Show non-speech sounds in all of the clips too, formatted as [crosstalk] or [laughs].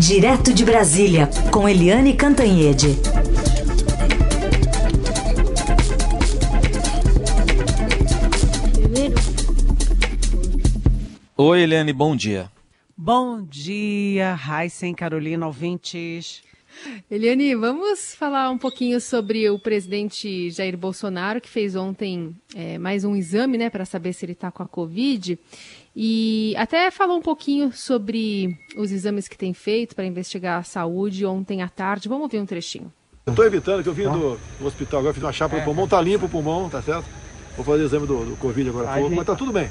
Direto de Brasília, com Eliane Cantanhede. Oi, Eliane, bom dia. Bom dia, Raíssen, Carolina, ouvintes. Eliane, vamos falar um pouquinho sobre o presidente Jair Bolsonaro, que fez ontem é, mais um exame, né, para saber se ele está com a Covid. E até falou um pouquinho sobre os exames que tem feito para investigar a saúde ontem à tarde. Vamos ouvir um trechinho. Eu estou evitando que eu vim do, do, hospital agora, fiz uma chapa é. no pulmão, tá limpo o pulmão, tá certo? Vou fazer o exame do, do Covid agora pouco, mas tá tudo bem.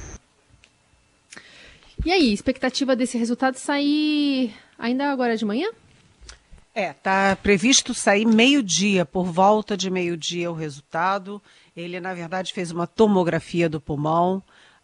E aí, expectativa desse resultado sair ainda agora de manhã? É, tá previsto sair meio-dia, por volta de meio-dia o resultado. Ele, na verdade, fez uma tomografia do pulmão.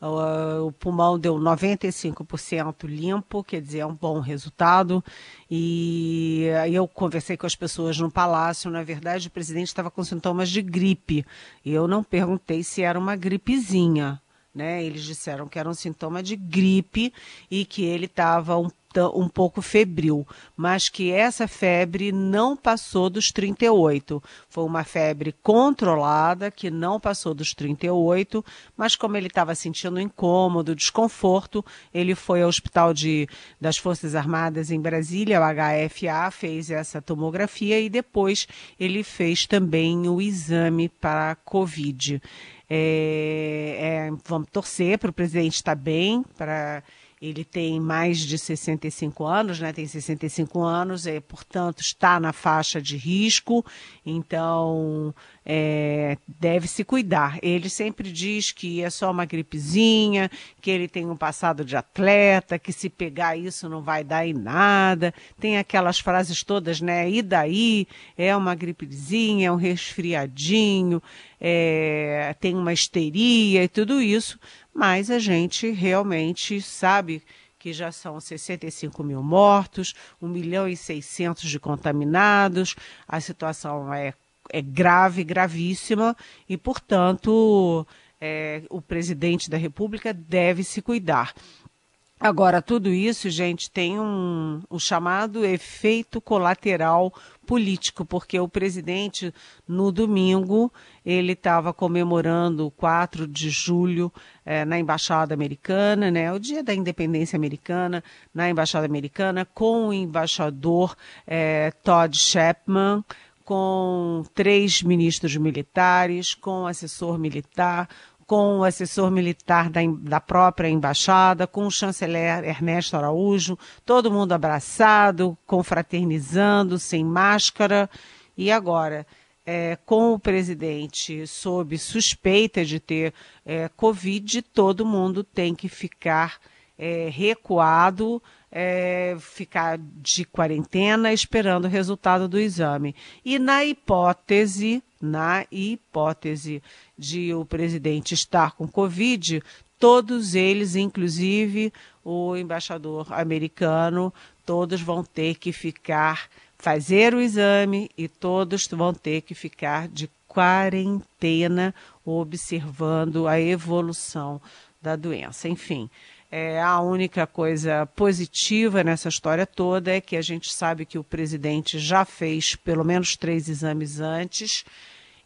O, o pulmão deu 95% limpo, quer dizer, é um bom resultado. E aí eu conversei com as pessoas no palácio. Na verdade, o presidente estava com sintomas de gripe. E eu não perguntei se era uma gripezinha. Né? Eles disseram que era um sintoma de gripe e que ele estava um um pouco febril, mas que essa febre não passou dos 38. Foi uma febre controlada que não passou dos 38, mas como ele estava sentindo incômodo, desconforto, ele foi ao Hospital de, das Forças Armadas em Brasília, o HFA, fez essa tomografia e depois ele fez também o exame para a Covid. É, vamos torcer para o presidente estar bem, para ele tem mais de 65 anos, né? Tem 65 anos, e, portanto, está na faixa de risco, então é, deve se cuidar. Ele sempre diz que é só uma gripezinha, que ele tem um passado de atleta, que se pegar isso não vai dar em nada. Tem aquelas frases todas, né? E daí? É uma gripezinha, é um resfriadinho, é, tem uma histeria e tudo isso mas a gente realmente sabe que já são 65 mil mortos, 1 milhão e 600 de contaminados, a situação é, é grave, gravíssima, e, portanto, é, o presidente da República deve se cuidar. Agora, tudo isso, gente, tem um, o chamado efeito colateral político, porque o presidente, no domingo, ele estava comemorando o 4 de julho eh, na Embaixada Americana, né, o dia da independência americana, na Embaixada Americana, com o embaixador eh, Todd Shepman, com três ministros militares, com assessor militar, com o assessor militar da, da própria embaixada, com o chanceler Ernesto Araújo, todo mundo abraçado, confraternizando, sem máscara. E agora, é, com o presidente sob suspeita de ter é, Covid, todo mundo tem que ficar é, recuado, é, ficar de quarentena esperando o resultado do exame. E na hipótese, na hipótese de o presidente estar com Covid, todos eles, inclusive o embaixador americano, todos vão ter que ficar, fazer o exame e todos vão ter que ficar de quarentena, observando a evolução da doença. Enfim, é, a única coisa positiva nessa história toda é que a gente sabe que o presidente já fez pelo menos três exames antes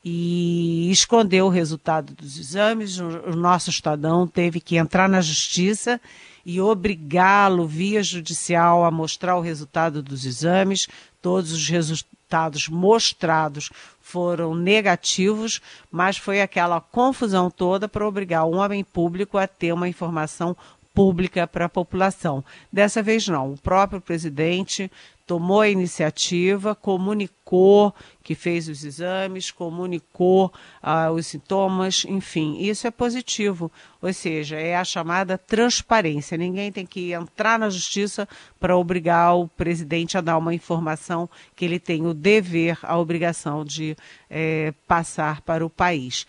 e escondeu o resultado dos exames. O nosso Estadão teve que entrar na justiça e obrigá-lo, via judicial, a mostrar o resultado dos exames. Todos os resultados mostrados foram negativos, mas foi aquela confusão toda para obrigar um homem público a ter uma informação pública para a população. Dessa vez não, o próprio presidente tomou a iniciativa, comunicou que fez os exames, comunicou ah, os sintomas, enfim, isso é positivo. Ou seja, é a chamada transparência. Ninguém tem que entrar na justiça para obrigar o presidente a dar uma informação que ele tem o dever, a obrigação de é, passar para o país.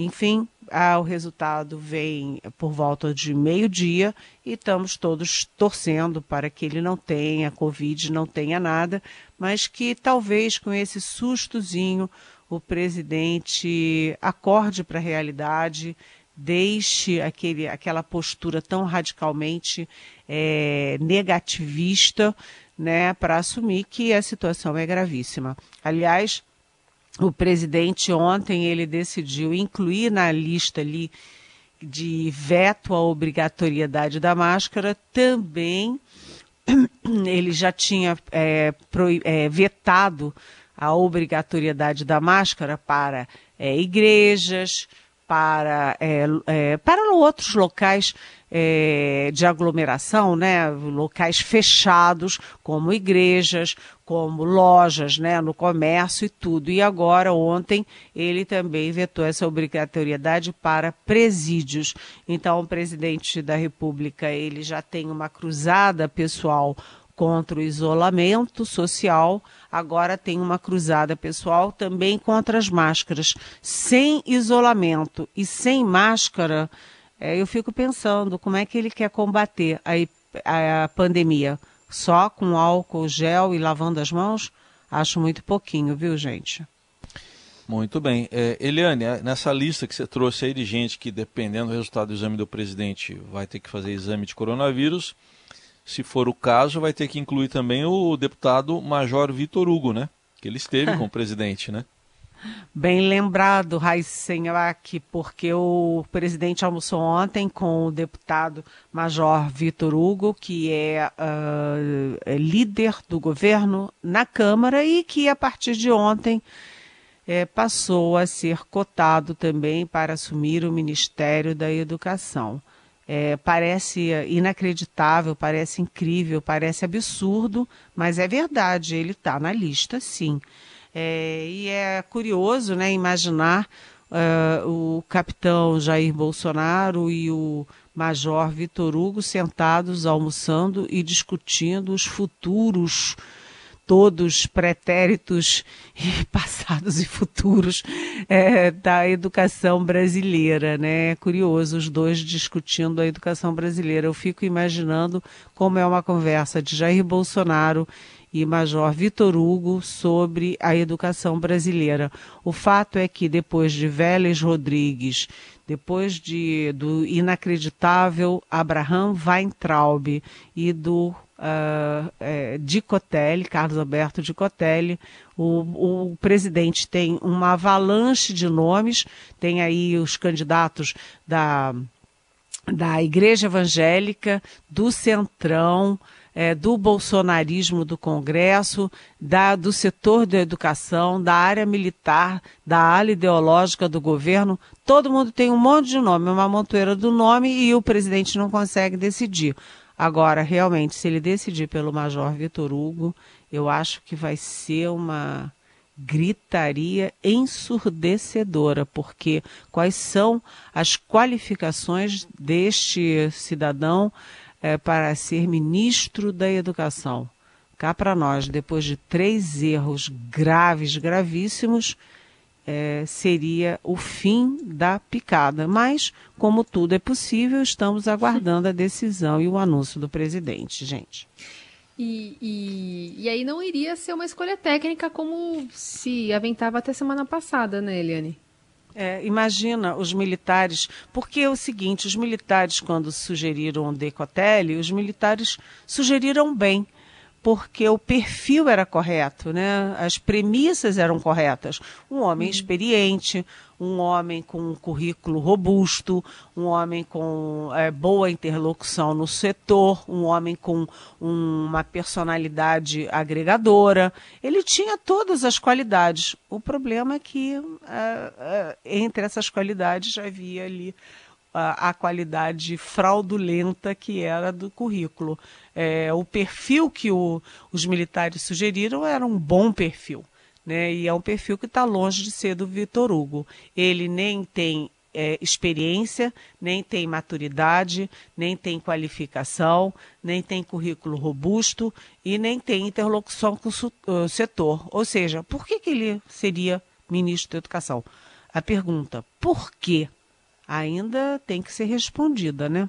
Enfim, ah, o resultado vem por volta de meio-dia e estamos todos torcendo para que ele não tenha Covid, não tenha nada, mas que talvez com esse sustozinho o presidente acorde para a realidade, deixe aquele, aquela postura tão radicalmente é, negativista né, para assumir que a situação é gravíssima. Aliás, o presidente ontem ele decidiu incluir na lista ali de veto à obrigatoriedade da máscara também [clears throat] ele já tinha é, pro, é, vetado a obrigatoriedade da máscara para é, igrejas, para, é, é, para outros locais é, de aglomeração, né, locais fechados, como igrejas, como lojas, né, no comércio e tudo. E agora, ontem, ele também vetou essa obrigatoriedade para presídios. Então, o presidente da República, ele já tem uma cruzada pessoal contra o isolamento social, agora tem uma cruzada pessoal também contra as máscaras. Sem isolamento e sem máscara, é, eu fico pensando como é que ele quer combater a, a pandemia. Só com álcool gel e lavando as mãos? Acho muito pouquinho, viu, gente? Muito bem. É, Eliane, é, nessa lista que você trouxe aí de gente que, dependendo do resultado do exame do presidente, vai ter que fazer exame de coronavírus, se for o caso, vai ter que incluir também o deputado Major Vitor Hugo, né? Que ele esteve com o [laughs] presidente, né? Bem lembrado, Raíssenhac, porque o presidente almoçou ontem com o deputado Major Vitor Hugo, que é, uh, líder do governo na Câmara e que, a partir de ontem, é, passou a ser cotado também para assumir o Ministério da Educação. É, parece inacreditável, parece incrível, parece absurdo, mas é verdade, ele está na lista, sim. É, e é curioso né, imaginar uh, o capitão Jair Bolsonaro e o major Vitor Hugo sentados almoçando e discutindo os futuros todos pretéritos [laughs] passados e futuros é, da educação brasileira, né? É curioso os dois discutindo a educação brasileira. Eu fico imaginando como é uma conversa de Jair Bolsonaro e Major Vitor Hugo sobre a educação brasileira. O fato é que depois de Vélez Rodrigues, depois de, do inacreditável Abraham Weintraub e do uh, é, de Cotelli, Carlos Alberto de Cotelli, o, o, presidente tem uma avalanche de nomes, tem aí os candidatos da, da Igreja Evangélica, do Centrão, é, do bolsonarismo do Congresso, da, do setor da educação, da área militar, da ala ideológica do governo. Todo mundo tem um monte de nome, uma montoeira do nome e o presidente não consegue decidir. Agora, realmente, se ele decidir pelo Major Vitor Hugo, eu acho que vai ser uma gritaria ensurdecedora, porque quais são as qualificações deste cidadão é, para ser ministro da Educação. Cá para nós, depois de três erros graves, gravíssimos, é, seria o fim da picada. Mas, como tudo é possível, estamos aguardando a decisão e o anúncio do presidente, gente. E, e, e aí não iria ser uma escolha técnica como se aventava até semana passada, né, Eliane? É, imagina os militares, porque é o seguinte, os militares quando sugeriram o Decotelli, os militares sugeriram bem, porque o perfil era correto, né? As premissas eram corretas. Um homem uhum. experiente, um homem com um currículo robusto, um homem com é, boa interlocução no setor, um homem com um, uma personalidade agregadora. Ele tinha todas as qualidades. O problema é que é, é, entre essas qualidades havia ali a, qualidade fraudulenta que era do currículo. É, o perfil que o, os militares sugeriram era um bom perfil né? E é um perfil que está longe de ser do Vitor Hugo. Ele nem tem é, experiência, nem tem maturidade, nem tem qualificação, nem tem currículo robusto e nem tem interlocução com o setor. Ou seja, por que, que ele seria ministro da Educação? A pergunta, por quê? Ainda tem que ser respondida, né?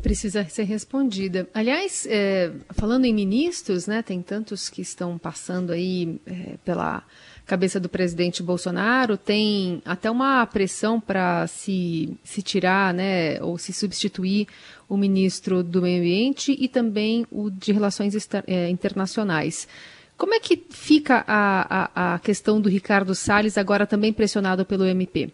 precisa ser respondida. Aliás, é, falando em ministros, né, tem tantos que estão passando aí é, pela cabeça do presidente Bolsonaro, tem até uma pressão para se, se tirar, né, ou se substituir o ministro do Meio Ambiente e também o de Relações é, Internacionais. Como é que fica a, a, a questão do Ricardo Salles, agora também pressionado pelo MP?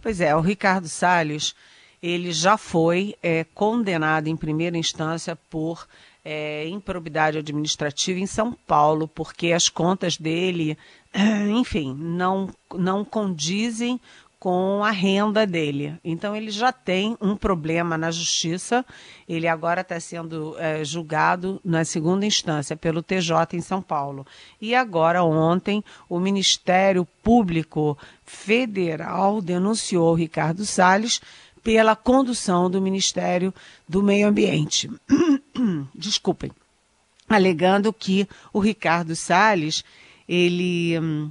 Pois é, o Ricardo Salles ele já foi é, condenado em primeira instância por é, improbidade administrativa em São Paulo, porque as contas dele, [clears throat] enfim, não, não condizem com a renda dele. Então ele já tem um problema na justiça. Ele agora está sendo é, julgado na segunda instância pelo TJ em São Paulo. E agora ontem o Ministério Público Federal denunciou Ricardo Salles pela condução do Ministério do Meio Ambiente. [clears throat] Desculpem. Alegando que o Ricardo Salles, ele, hum,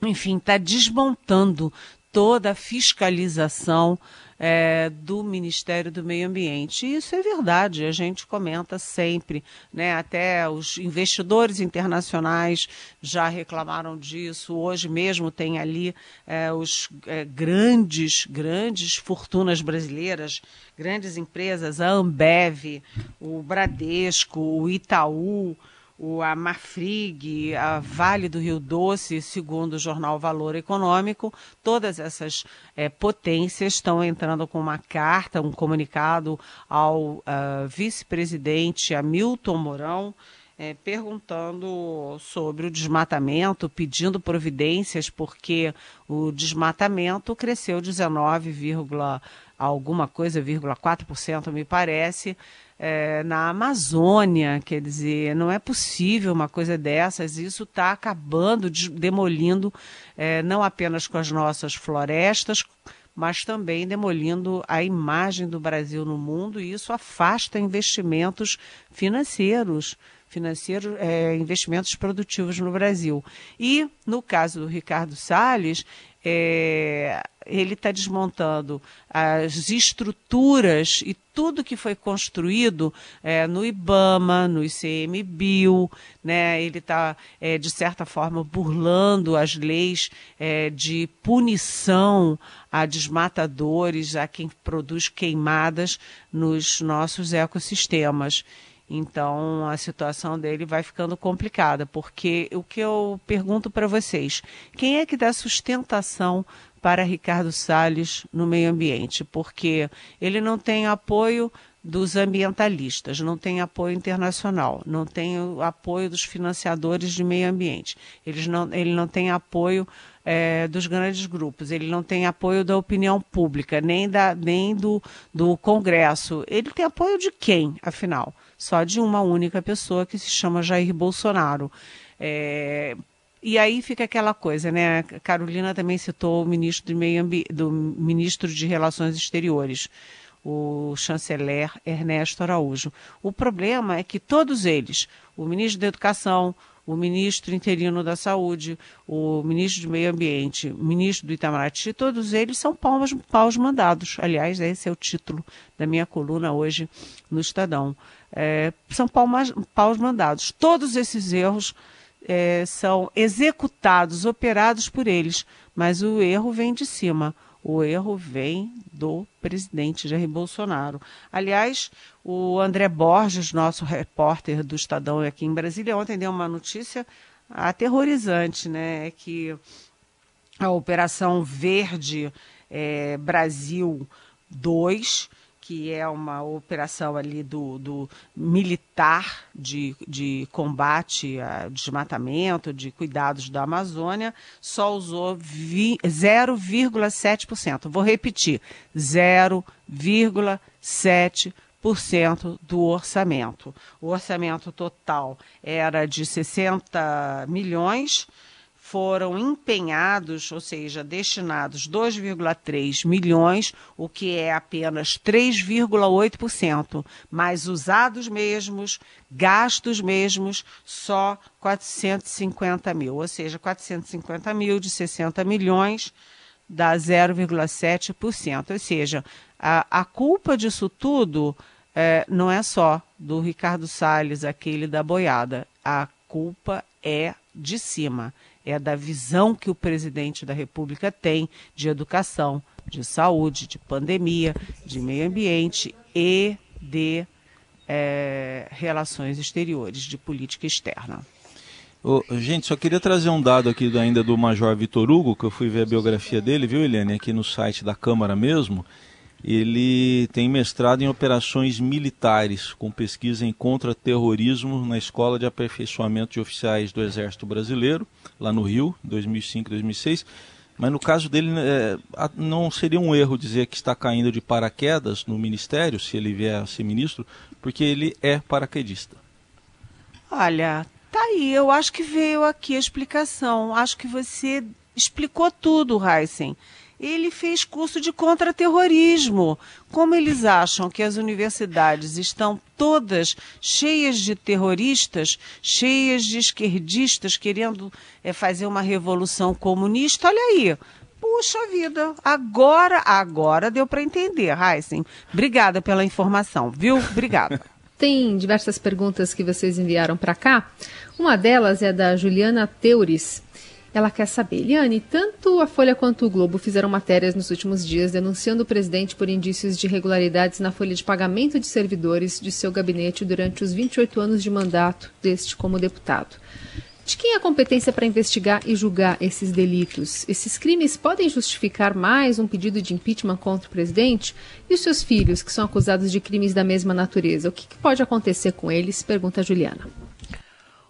enfim, está desmontando toda a fiscalização é, do Ministério do Meio Ambiente. E isso é verdade, a gente comenta sempre, né? Até os investidores internacionais já reclamaram disso. Hoje mesmo tem ali é, os é, grandes, grandes fortunas brasileiras, grandes empresas, a Ambev, o Bradesco, o Itaú o, a Marfrig, a Vale do Rio Doce, segundo o jornal Valor Econômico, todas essas é, potências estão entrando com uma carta, um comunicado ao uh, vice-presidente Hamilton Mourão, é, perguntando sobre o desmatamento, pedindo providências, porque o desmatamento cresceu 19, alguma coisa, 4%, me parece, é, na Amazônia, quer dizer, não é possível uma coisa dessas, isso está acabando, de, demolindo é, não apenas com as nossas florestas, mas também demolindo a imagem do Brasil no mundo, e isso afasta investimentos financeiros financeiros, é, investimentos produtivos no Brasil. E, no caso do Ricardo Salles, é, ele está desmontando as estruturas e tudo que foi construído é, no IBAMA, no ICMBio, né? ele está, é, de certa forma, burlando as leis é, de punição a desmatadores, a quem produz queimadas nos nossos ecossistemas. Então a situação dele vai ficando complicada, porque o que eu pergunto para vocês, quem é que dá sustentação para Ricardo Salles no meio ambiente? Porque ele não tem apoio dos ambientalistas, não tem apoio internacional, não tem apoio dos financiadores de meio ambiente, Eles não, ele não tem apoio é, dos grandes grupos, ele não tem apoio da opinião pública, nem, da, nem do, do Congresso. Ele tem apoio de quem, afinal? Só de uma única pessoa que se chama Jair Bolsonaro. É, e aí fica aquela coisa, né? A Carolina também citou o ministro do, Meio Ambi do ministro de Relações Exteriores, o chanceler Ernesto Araújo. O problema é que todos eles, o ministro da Educação, o ministro interino da Saúde, o ministro do Meio Ambiente, o ministro do Itamaraty, todos eles são paus, paus mandados. Aliás, esse é o título da minha coluna hoje no Estadão. É, são paus mandados. Todos esses erros é, são executados, operados por eles, mas o erro vem de cima. O erro vem do presidente Jair Bolsonaro. Aliás, o André Borges, nosso repórter do Estadão aqui em Brasília, ontem deu uma notícia aterrorizante, né? Que a Operação Verde é, Brasil 2 que é uma operação ali do, do militar de, de combate a desmatamento, de cuidados da Amazônia, só usou 0,7%. Vou repetir, 0,7% do orçamento. O orçamento total era de 60 milhões, foram empenhados, ou seja, destinados 2,3 milhões, o que é apenas 3,8%, mas usados mesmos, gastos mesmos, só 450 mil, ou seja, 450 mil de 60 milhões dá 0,7%, ou seja, A, a culpa disso tudo é, não é só do Ricardo Salles, aquele da boiada. A culpa é de cima, é da visão que o presidente da República tem de educação, de saúde, de pandemia, de meio ambiente e de é, relações exteriores, de política externa. Oh, gente, só queria trazer um dado aqui ainda do Major Vitor Hugo, que eu fui ver a biografia dele, viu, Eliane, aqui no site da Câmara mesmo. Ele tem mestrado em operações militares, com pesquisa em contra-terrorismo na Escola de Aperfeiçoamento de Oficiais do Exército Brasileiro, lá no Rio, 2005, 2006. Mas no caso dele, é, não seria um erro dizer que está caindo de paraquedas no ministério, se ele vier a ser ministro, porque ele é paraquedista. Olha, tá aí, eu acho que veio aqui a explicação. Acho que você explicou tudo, Heisen ele fez curso de contra-terrorismo. Como eles acham que as universidades estão todas cheias de terroristas, cheias de esquerdistas querendo é, fazer uma revolução comunista, olha aí. Puxa vida, agora, agora deu para entender, Heisen. Obrigada pela informação, viu? Obrigada. [laughs] Tem diversas perguntas que vocês enviaram para cá. Uma delas é da Juliana Teures. Ela quer saber, Eliane, tanto a Folha quanto o Globo fizeram matérias nos últimos dias denunciando o presidente por indícios de irregularidades na folha de pagamento de servidores de seu gabinete durante os 28 anos de mandato deste como deputado. De quem é a competência para investigar e julgar esses delitos? Esses crimes podem justificar mais um pedido de impeachment contra o presidente? E os seus filhos, que são acusados de crimes da mesma natureza? O que, que pode acontecer com eles? Pergunta a Juliana.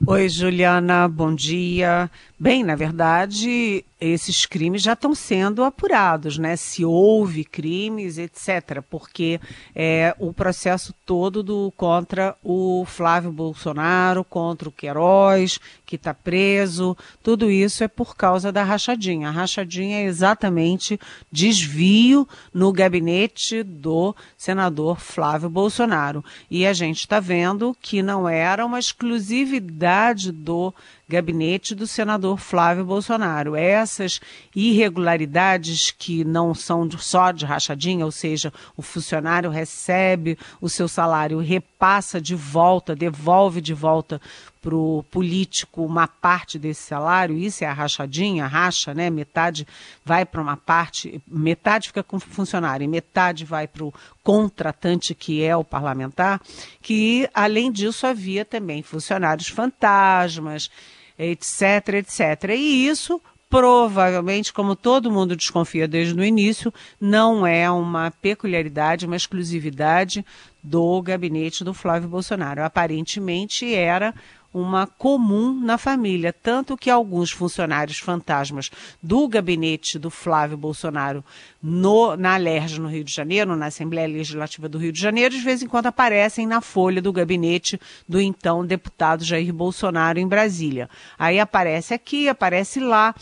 Oi, Juliana, bom dia. Bem, na verdade, esses crimes já estão sendo apurados, né? Se houve crimes, etc. Porque é, o processo todo do contra o Flávio Bolsonaro, contra o Queiroz, que está preso, tudo isso é por causa da rachadinha. A rachadinha é exatamente desvio no gabinete do senador Flávio Bolsonaro. E a gente está vendo que não era uma exclusividade do gabinete do senador Flávio Bolsonaro. Essas irregularidades que não são só de rachadinha, ou seja, o funcionário recebe o seu salário, repassa de volta, devolve de volta para o político uma parte desse salário, isso é a rachadinha, racha, né? Metade vai para uma parte, metade fica com o funcionário e metade vai para o contratante, que é o parlamentar, que além disso havia também funcionários fantasmas, etc, etc. E isso provavelmente, como todo mundo desconfia desde o início, não é uma peculiaridade, uma exclusividade do gabinete do Flávio Bolsonaro. Aparentemente era uma comum na família, tanto que alguns funcionários fantasmas do gabinete do Flávio Bolsonaro no, na Alerj, no Rio de Janeiro, na Assembleia Legislativa do Rio de Janeiro, de vez em quando aparecem na folha do gabinete do então deputado Jair Bolsonaro em Brasília. Aí aparece aqui, aparece lá,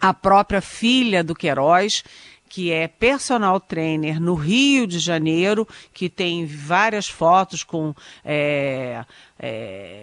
a própria filha do Queiroz, que é personal trainer no Rio de Janeiro, que tem várias fotos com é, é,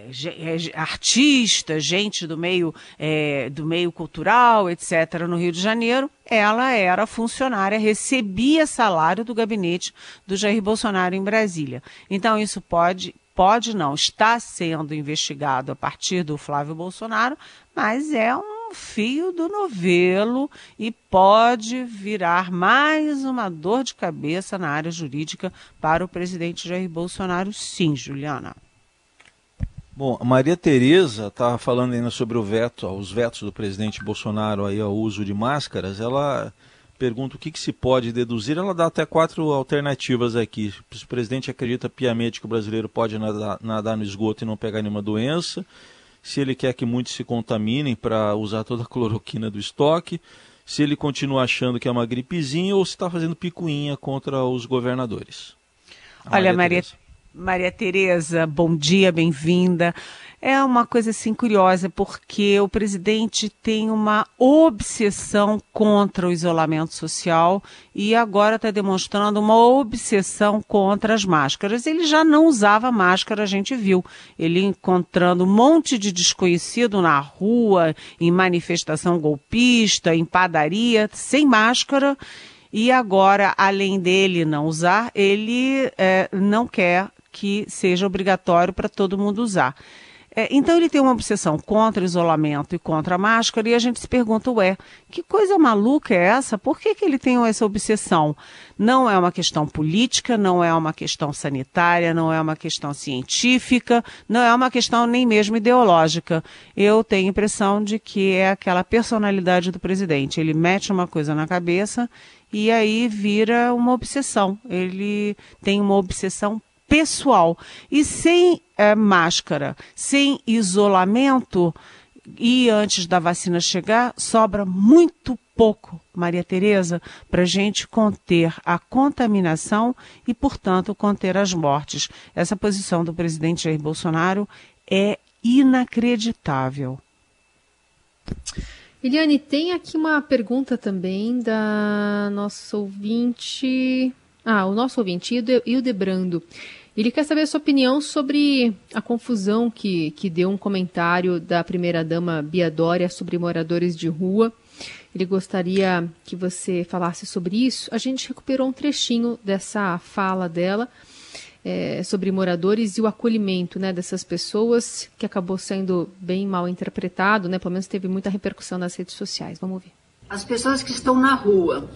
artistas, gente do meio, é, do meio cultural, etc., no Rio de Janeiro. Ela era funcionária, recebia salário do gabinete do Jair Bolsonaro em Brasília. Então, isso pode pode não, está sendo investigado a partir do Flávio Bolsonaro, mas é um fio do novelo e pode virar mais uma dor de cabeça na área jurídica para o presidente Jair Bolsonaro, sim, Juliana. Bom, a Maria Tereza estava falando ainda sobre o veto, os vetos do presidente Bolsonaro aí ao uso de máscaras. Ela pergunta o que, que se pode deduzir. Ela dá até quatro alternativas aqui. Se o presidente acredita piamente que o brasileiro pode nadar, nadar no esgoto e não pegar nenhuma doença se ele quer que muitos se contaminem para usar toda a cloroquina do estoque, se ele continua achando que é uma gripezinha ou se está fazendo picuinha contra os governadores. Olha, Maria, Maria Tereza, bom dia, bem-vinda é uma coisa assim curiosa, porque o presidente tem uma obsessão contra o isolamento social e agora está demonstrando uma obsessão contra as máscaras. Ele já não usava máscara, a gente viu. Ele encontrando um monte de desconhecido na rua, em manifestação golpista, em padaria, sem máscara e agora, além dele não usar, ele é, não quer que seja obrigatório para todo mundo usar. É, então ele tem uma obsessão contra isolamento e contra a máscara, e a gente se pergunta, ué, que coisa maluca é essa? Por que, que ele tem essa obsessão? Não é uma questão política, não é uma questão sanitária, não é uma questão científica, não é uma questão nem mesmo ideológica. Eu tenho a impressão de que é aquela personalidade do presidente. Ele mete uma coisa na cabeça e aí vira uma obsessão. Ele tem uma obsessão pessoal. E sem é, máscara, sem isolamento, e antes da vacina chegar, sobra muito pouco, Maria Tereza, para a gente conter a contaminação e, portanto, conter as mortes. Essa posição do presidente Jair Bolsonaro é inacreditável. Eliane, tem aqui uma pergunta também da nossa ouvinte. Ah, o nosso ouvinte, Hildebrando. Ele quer saber a sua opinião sobre a confusão que, que deu um comentário da primeira-dama Bia Dória sobre moradores de rua. Ele gostaria que você falasse sobre isso. A gente recuperou um trechinho dessa fala dela é, sobre moradores e o acolhimento né, dessas pessoas, que acabou sendo bem mal interpretado, né, pelo menos teve muita repercussão nas redes sociais. Vamos ver. As pessoas que estão na rua.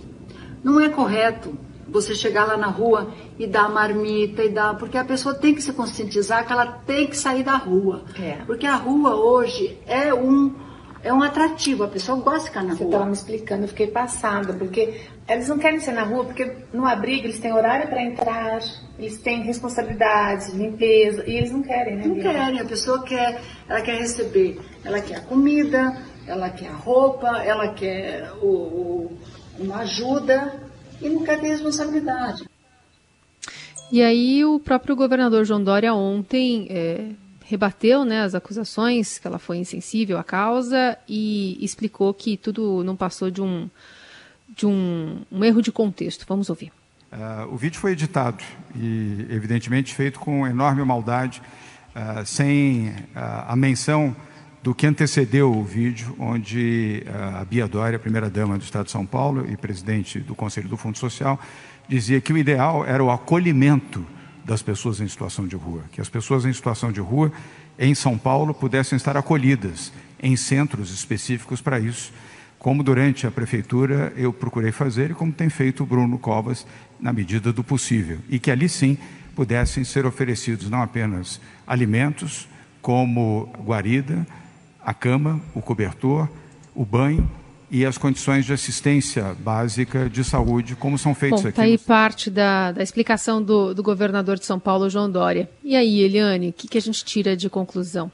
Não é correto você chegar lá na rua e dar marmita e dar. Porque a pessoa tem que se conscientizar que ela tem que sair da rua. É. Porque a rua hoje é um. É um atrativo, a pessoa gosta de ficar na Você rua. Você estava me explicando, eu fiquei passada, porque eles não querem ser na rua, porque no abrigo eles têm horário para entrar, eles têm responsabilidades, limpeza, e eles não querem, né? Não querem, a pessoa quer, ela quer receber, ela quer a comida, ela quer a roupa, ela quer o, o, uma ajuda, e não quer ter responsabilidade. E aí o próprio governador João Dória ontem é, rebateu né, as acusações que ela foi insensível à causa e explicou que tudo não passou de um, de um, um erro de contexto. Vamos ouvir. Uh, o vídeo foi editado e, evidentemente, feito com enorme maldade, uh, sem uh, a menção do que antecedeu o vídeo, onde a Bia Dória, primeira-dama do Estado de São Paulo e presidente do Conselho do Fundo Social, dizia que o ideal era o acolhimento das pessoas em situação de rua, que as pessoas em situação de rua em São Paulo pudessem estar acolhidas em centros específicos para isso, como durante a prefeitura eu procurei fazer e como tem feito o Bruno Covas na medida do possível, e que ali sim pudessem ser oferecidos não apenas alimentos, como guarida, a cama, o cobertor, o banho e as condições de assistência básica de saúde, como são feitos Bom, aqui. Está aí parte da, da explicação do, do, governador de São Paulo, João Dória. E aí, Eliane, o que, que a gente tira de conclusão?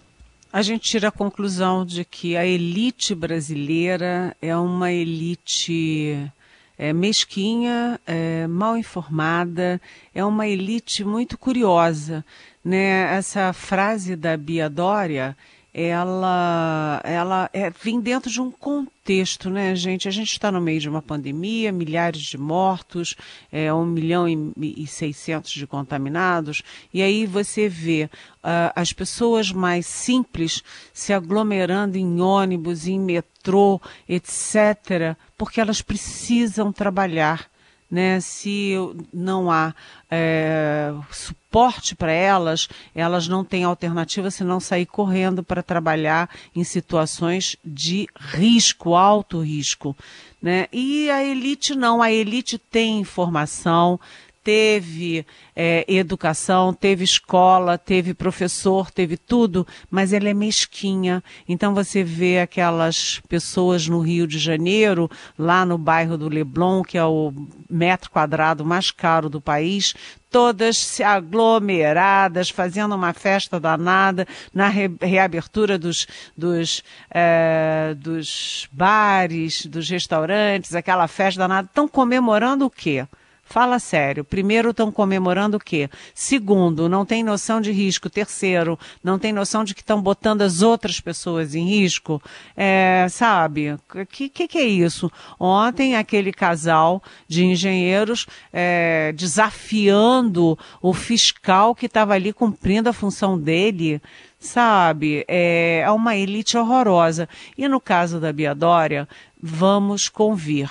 A gente tira a conclusão de que a elite brasileira é uma elite é, mesquinha, é, mal informada, é uma elite muito curiosa. Né? Essa frase da Bia Dória ela, ela é, vem dentro de um contexto, né, gente? A gente está no meio de uma pandemia, milhares de mortos, é, um milhão e seiscentos de contaminados, e aí você vê uh, as pessoas mais simples se aglomerando em ônibus, em metrô, etc., porque elas precisam trabalhar né? Se não há é, suporte para elas, elas não têm alternativa senão sair correndo para trabalhar em situações de risco, alto risco. Né? E a elite não, a elite tem informação, teve é, educação, teve escola, teve professor, teve tudo, mas ela é mesquinha. Então você vê aquelas pessoas no Rio de Janeiro, lá no bairro do Leblon, que é o metro quadrado mais caro do país, todas se aglomeradas, fazendo uma festa danada na re reabertura dos, dos, é, dos bares, dos restaurantes, aquela festa danada. Estão comemorando o quê? Fala sério. Primeiro, estão comemorando o quê? Segundo, não tem noção de risco. Terceiro, não tem noção de que estão botando as outras pessoas em risco. É, sabe? O que, que, que, é isso? Ontem, aquele casal de engenheiros é, desafiando o fiscal que estava ali cumprindo a função dele sabe? É, é uma elite horrorosa. E no caso da Bia Dória, vamos convir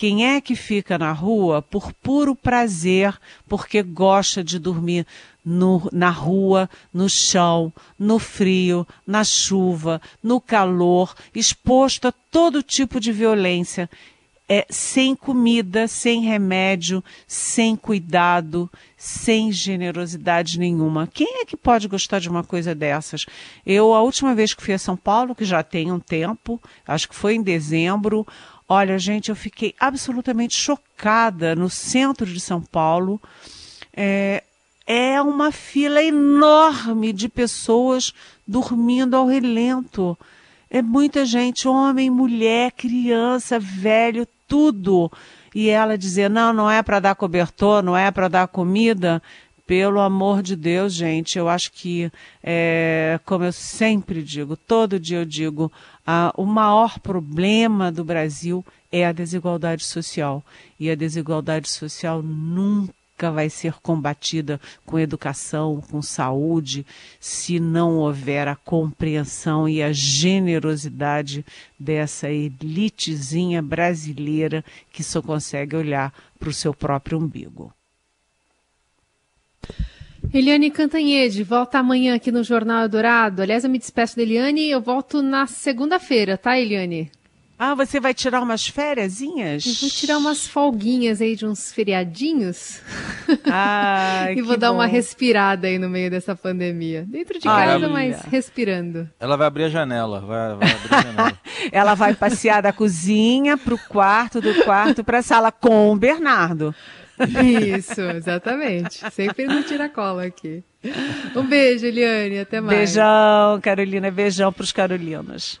Quem é que fica na rua por puro prazer, porque gosta de dormir no, na rua, no chão, no frio, na chuva, no calor, exposto a todo tipo de violência, é, sem comida, sem remédio, sem cuidado, sem generosidade nenhuma. Quem é que pode gostar de uma coisa dessas? Eu, a última vez que fui a São Paulo, que já tem um tempo, acho que foi em dezembro, olha, gente, eu fiquei absolutamente chocada no centro de São Paulo. É, é uma fila enorme de pessoas dormindo ao relento. É muita gente, homem, mulher, criança, velho, tudo. E ela dizer: não, não é para dar cobertor, não é para dar comida. Pelo amor de Deus, gente, eu acho que, é, como eu sempre digo, todo dia eu digo, a, o maior problema do Brasil é a desigualdade social. E a desigualdade social nunca vai ser combatida com educação, com saúde, se não houver a compreensão e a generosidade dessa elitezinha brasileira que só consegue olhar para o seu próprio umbigo. Eliane Cantanhede, volta amanhã aqui no Jornal Dourado. Aliás, eu me despeço da Eliane e eu volto na segunda-feira, tá, Eliane? Ah, você vai tirar umas fériasinhas? Eu vou tirar umas folguinhas aí de uns feriadinhos. [laughs] Ah, [laughs] e vou dar bom. uma respirada aí no meio dessa pandemia. Dentro de casa, mas respirando. Ela vai abrir a janela. Vai, vai abrir a janela. [laughs] Ela vai passear da cozinha para o quarto, do quarto para a sala com o Bernardo. Isso, exatamente. Sempre no tira-cola aqui. Um beijo, Eliane. Até mais. Beijão, Carolina. Beijão para os carolinos.